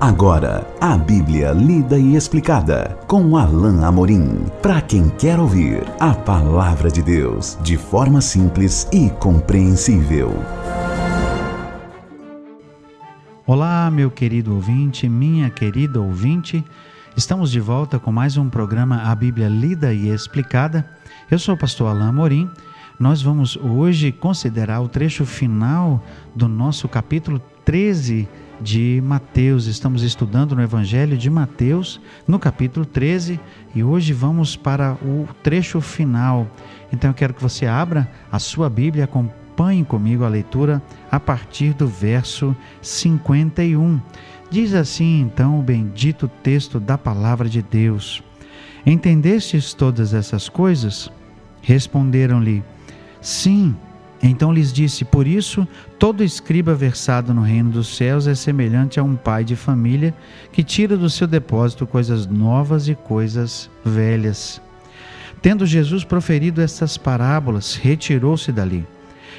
Agora, a Bíblia lida e explicada com Alain Amorim. Para quem quer ouvir a palavra de Deus de forma simples e compreensível. Olá, meu querido ouvinte, minha querida ouvinte. Estamos de volta com mais um programa A Bíblia Lida e Explicada. Eu sou o pastor Alain Amorim. Nós vamos hoje considerar o trecho final do nosso capítulo 13 de Mateus. Estamos estudando no Evangelho de Mateus, no capítulo 13, e hoje vamos para o trecho final. Então eu quero que você abra a sua Bíblia, acompanhe comigo a leitura a partir do verso 51. Diz assim então o bendito texto da palavra de Deus: Entendestes todas essas coisas? Responderam-lhe: Sim. Então lhes disse: Por isso, todo escriba versado no reino dos céus é semelhante a um pai de família que tira do seu depósito coisas novas e coisas velhas. Tendo Jesus proferido estas parábolas, retirou-se dali.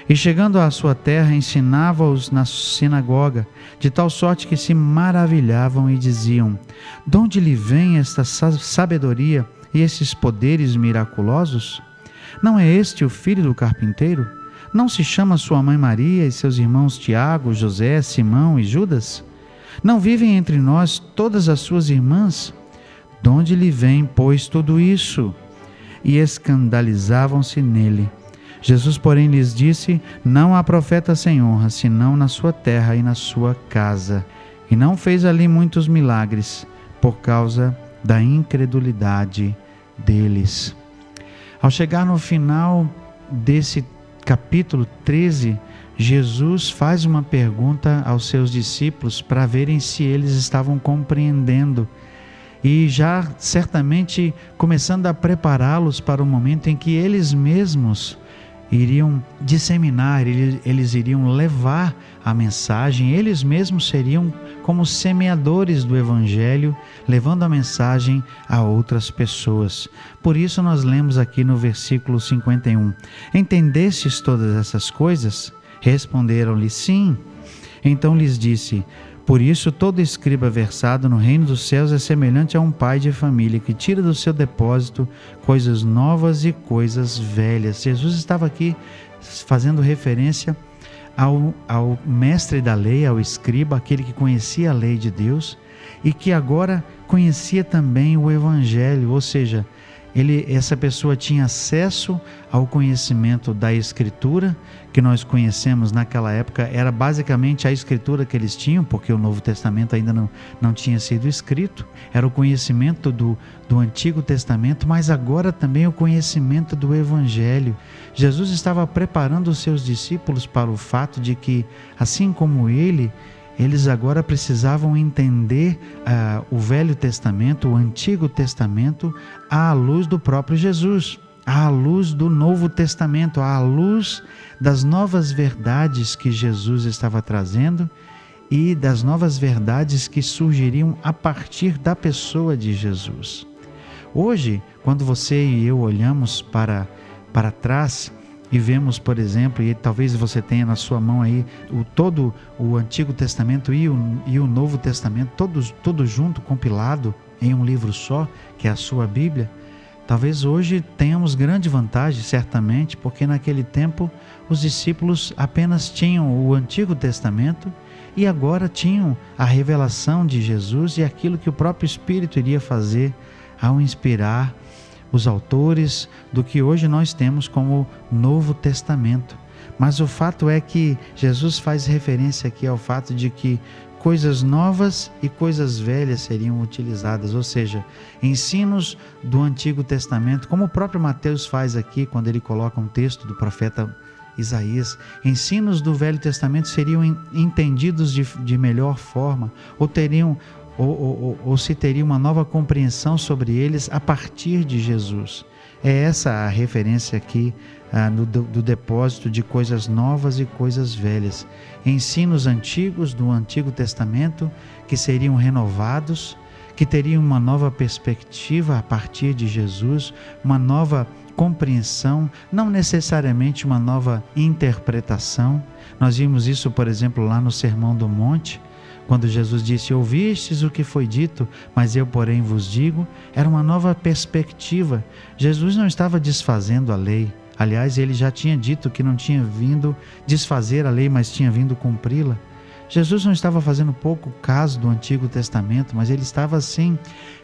E chegando à sua terra, ensinava-os na sinagoga, de tal sorte que se maravilhavam e diziam: De onde lhe vem esta sabedoria e esses poderes miraculosos? Não é este o filho do carpinteiro? Não se chama sua mãe Maria e seus irmãos Tiago, José, Simão e Judas? Não vivem entre nós todas as suas irmãs? De onde lhe vem, pois, tudo isso? E escandalizavam-se nele. Jesus, porém, lhes disse: Não há profeta sem honra, senão na sua terra e na sua casa. E não fez ali muitos milagres, por causa da incredulidade deles. Ao chegar no final desse capítulo 13, Jesus faz uma pergunta aos seus discípulos para verem se eles estavam compreendendo. E já certamente começando a prepará-los para o momento em que eles mesmos iriam disseminar, eles iriam levar a mensagem, eles mesmos seriam como semeadores do Evangelho, levando a mensagem a outras pessoas. Por isso, nós lemos aqui no versículo 51: Entendestes todas essas coisas? Responderam-lhe: Sim. Então lhes disse: por isso, todo escriba versado no reino dos céus é semelhante a um pai de família que tira do seu depósito coisas novas e coisas velhas. Jesus estava aqui fazendo referência ao, ao mestre da lei, ao escriba, aquele que conhecia a lei de Deus e que agora conhecia também o evangelho, ou seja, ele, essa pessoa tinha acesso ao conhecimento da Escritura, que nós conhecemos naquela época, era basicamente a Escritura que eles tinham, porque o Novo Testamento ainda não, não tinha sido escrito, era o conhecimento do, do Antigo Testamento, mas agora também o conhecimento do Evangelho. Jesus estava preparando os seus discípulos para o fato de que, assim como ele, eles agora precisavam entender uh, o Velho Testamento, o Antigo Testamento, à luz do próprio Jesus, à luz do Novo Testamento, à luz das novas verdades que Jesus estava trazendo e das novas verdades que surgiriam a partir da pessoa de Jesus. Hoje, quando você e eu olhamos para, para trás, e vemos, por exemplo, e talvez você tenha na sua mão aí o todo o Antigo Testamento e o, e o Novo Testamento, todos tudo junto, compilado em um livro só, que é a sua Bíblia. Talvez hoje tenhamos grande vantagem, certamente, porque naquele tempo os discípulos apenas tinham o Antigo Testamento e agora tinham a revelação de Jesus e aquilo que o próprio Espírito iria fazer ao inspirar os autores do que hoje nós temos como Novo Testamento. Mas o fato é que Jesus faz referência aqui ao fato de que coisas novas e coisas velhas seriam utilizadas, ou seja, ensinos do Antigo Testamento, como o próprio Mateus faz aqui quando ele coloca um texto do profeta Isaías, ensinos do Velho Testamento seriam entendidos de, de melhor forma, ou teriam ou, ou, ou, se teria uma nova compreensão sobre eles a partir de Jesus. É essa a referência aqui ah, no, do, do, depósito de coisas novas e coisas velhas. Ensinos antigos do Antigo Testamento que seriam renovados, que teriam uma nova perspectiva a partir de Jesus, uma nova compreensão, não necessariamente uma nova interpretação. Nós vimos isso, por exemplo, lá no Sermão do Monte Quando Jesus disse: Ouvistes o que foi dito, mas eu, porém, vos digo, era uma nova perspectiva. Jesus não estava desfazendo a lei. Aliás, ele já tinha dito que não tinha vindo desfazer a lei, mas tinha vindo cumpri-la. Jesus não estava fazendo pouco caso do Antigo Testamento, mas ele estava sim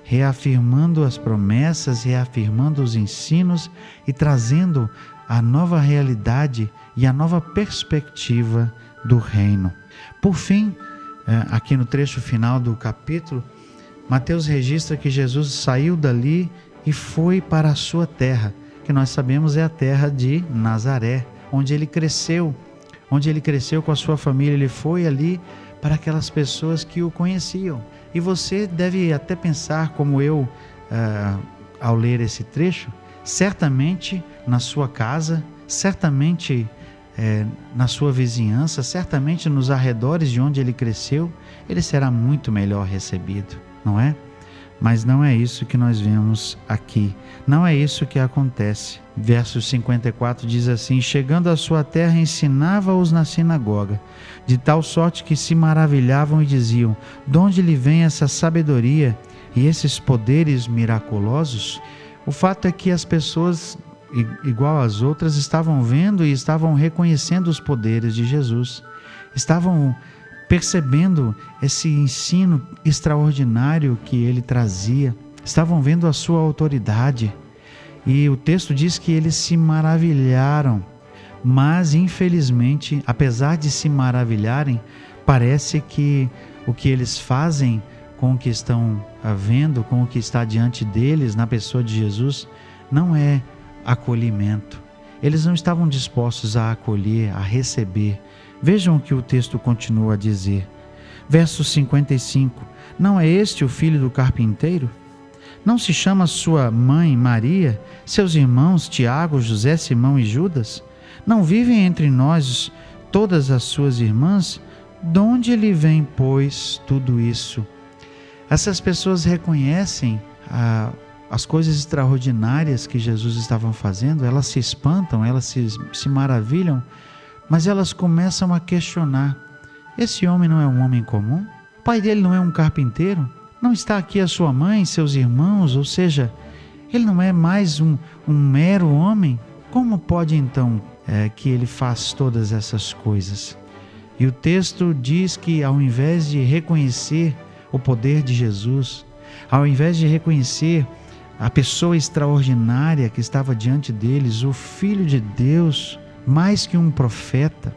reafirmando as promessas, reafirmando os ensinos e trazendo a nova realidade e a nova perspectiva do reino. Por fim, aqui no trecho final do capítulo, Mateus registra que Jesus saiu dali e foi para a sua terra, que nós sabemos é a terra de Nazaré, onde ele cresceu, onde ele cresceu com a sua família. Ele foi ali para aquelas pessoas que o conheciam. E você deve até pensar, como eu, uh, ao ler esse trecho, certamente na sua casa, certamente é, na sua vizinhança, certamente nos arredores de onde ele cresceu, ele será muito melhor recebido, não é? Mas não é isso que nós vemos aqui. Não é isso que acontece. Verso 54 diz assim: Chegando à sua terra, ensinava-os na sinagoga, de tal sorte que se maravilhavam e diziam: De onde lhe vem essa sabedoria e esses poderes miraculosos? O fato é que as pessoas igual às outras, estavam vendo e estavam reconhecendo os poderes de Jesus, estavam percebendo esse ensino extraordinário que ele trazia, estavam vendo a sua autoridade. E o texto diz que eles se maravilharam, mas infelizmente, apesar de se maravilharem, parece que o que eles fazem com o que estão vendo, com o que está diante deles na pessoa de Jesus, não é acolhimento. Eles não estavam dispostos a acolher, a receber. Vejam o que o texto continua a dizer. Verso 55: Não é este o filho do carpinteiro? Não se chama sua mãe Maria, seus irmãos Tiago, José, Simão e Judas? Não vivem entre nós todas as suas irmãs? De onde lhe vem, pois, tudo isso? Essas pessoas reconhecem a, as coisas extraordinárias que Jesus estava fazendo, elas se espantam, elas se, se maravilham, mas elas começam a questionar: esse homem não é um homem comum? O pai dele não é um carpinteiro? Não está aqui a sua mãe, seus irmãos? Ou seja, ele não é mais um, um mero homem? Como pode então é, que ele faz todas essas coisas? E o texto diz que ao invés de reconhecer o poder de Jesus, ao invés de reconhecer a pessoa extraordinária que estava diante deles, o Filho de Deus, mais que um profeta,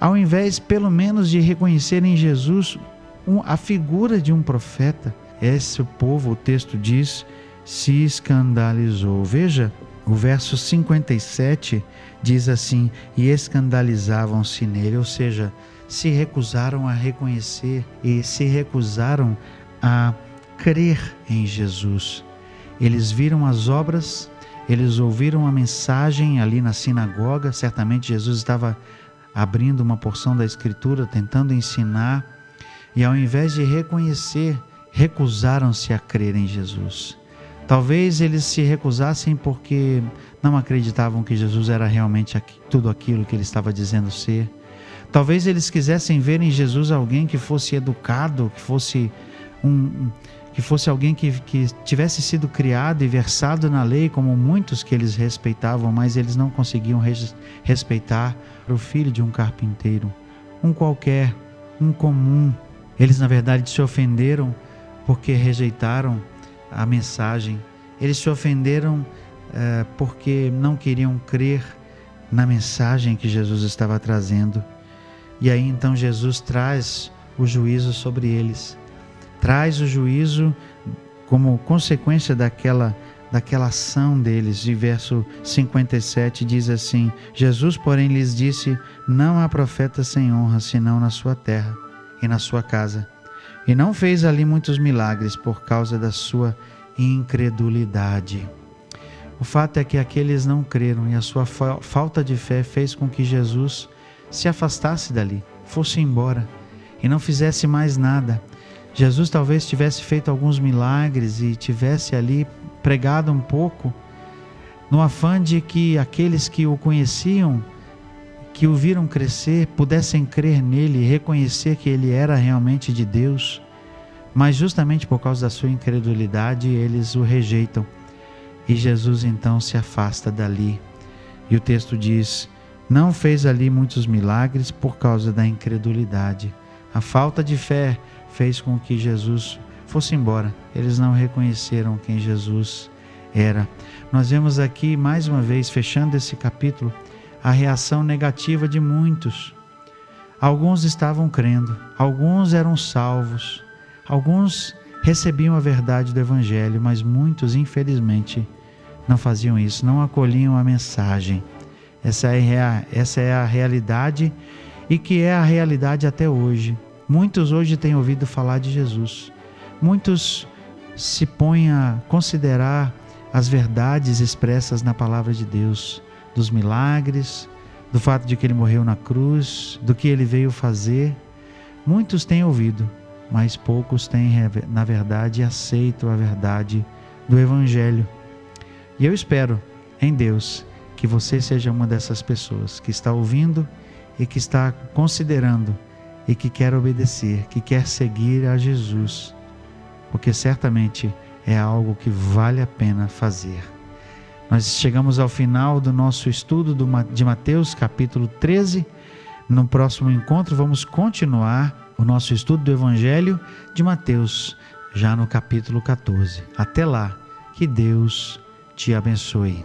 ao invés pelo menos de reconhecer em Jesus a figura de um profeta, esse povo, o texto diz, se escandalizou. Veja, o verso 57 diz assim: e escandalizavam-se nele, ou seja, se recusaram a reconhecer e se recusaram a crer em Jesus. Eles viram as obras, eles ouviram a mensagem ali na sinagoga. Certamente Jesus estava abrindo uma porção da Escritura, tentando ensinar, e ao invés de reconhecer, recusaram-se a crer em Jesus. Talvez eles se recusassem porque não acreditavam que Jesus era realmente tudo aquilo que ele estava dizendo ser. Talvez eles quisessem ver em Jesus alguém que fosse educado, que fosse um, que fosse alguém que, que tivesse sido criado e versado na lei, como muitos que eles respeitavam, mas eles não conseguiam res, respeitar o filho de um carpinteiro, um qualquer, um comum. Eles, na verdade, se ofenderam porque rejeitaram a mensagem. Eles se ofenderam eh, porque não queriam crer na mensagem que Jesus estava trazendo. E aí então Jesus traz o juízo sobre eles traz o juízo como consequência daquela daquela ação deles. E verso 57 diz assim: Jesus, porém, lhes disse: Não há profeta sem honra senão na sua terra e na sua casa. E não fez ali muitos milagres por causa da sua incredulidade. O fato é que aqueles não creram e a sua falta de fé fez com que Jesus se afastasse dali, fosse embora e não fizesse mais nada. Jesus talvez tivesse feito alguns milagres e tivesse ali pregado um pouco, no afã de que aqueles que o conheciam que o viram crescer pudessem crer nele e reconhecer que ele era realmente de Deus, mas justamente por causa da sua incredulidade eles o rejeitam. E Jesus então se afasta dali. E o texto diz: não fez ali muitos milagres por causa da incredulidade. A falta de fé fez com que Jesus fosse embora. Eles não reconheceram quem Jesus era. Nós vemos aqui mais uma vez, fechando esse capítulo, a reação negativa de muitos. Alguns estavam crendo, alguns eram salvos, alguns recebiam a verdade do Evangelho, mas muitos, infelizmente, não faziam isso, não acolhiam a mensagem. Essa é, a, essa é a realidade e que é a realidade até hoje. Muitos hoje têm ouvido falar de Jesus. Muitos se põem a considerar as verdades expressas na palavra de Deus, dos milagres, do fato de que ele morreu na cruz, do que ele veio fazer. Muitos têm ouvido, mas poucos têm, na verdade, aceito a verdade do Evangelho. E eu espero em Deus que você seja uma dessas pessoas que está ouvindo e que está considerando e que quer obedecer, que quer seguir a Jesus, porque certamente é algo que vale a pena fazer. Nós chegamos ao final do nosso estudo de Mateus, capítulo 13. No próximo encontro, vamos continuar o nosso estudo do Evangelho de Mateus, já no capítulo 14. Até lá, que Deus te abençoe.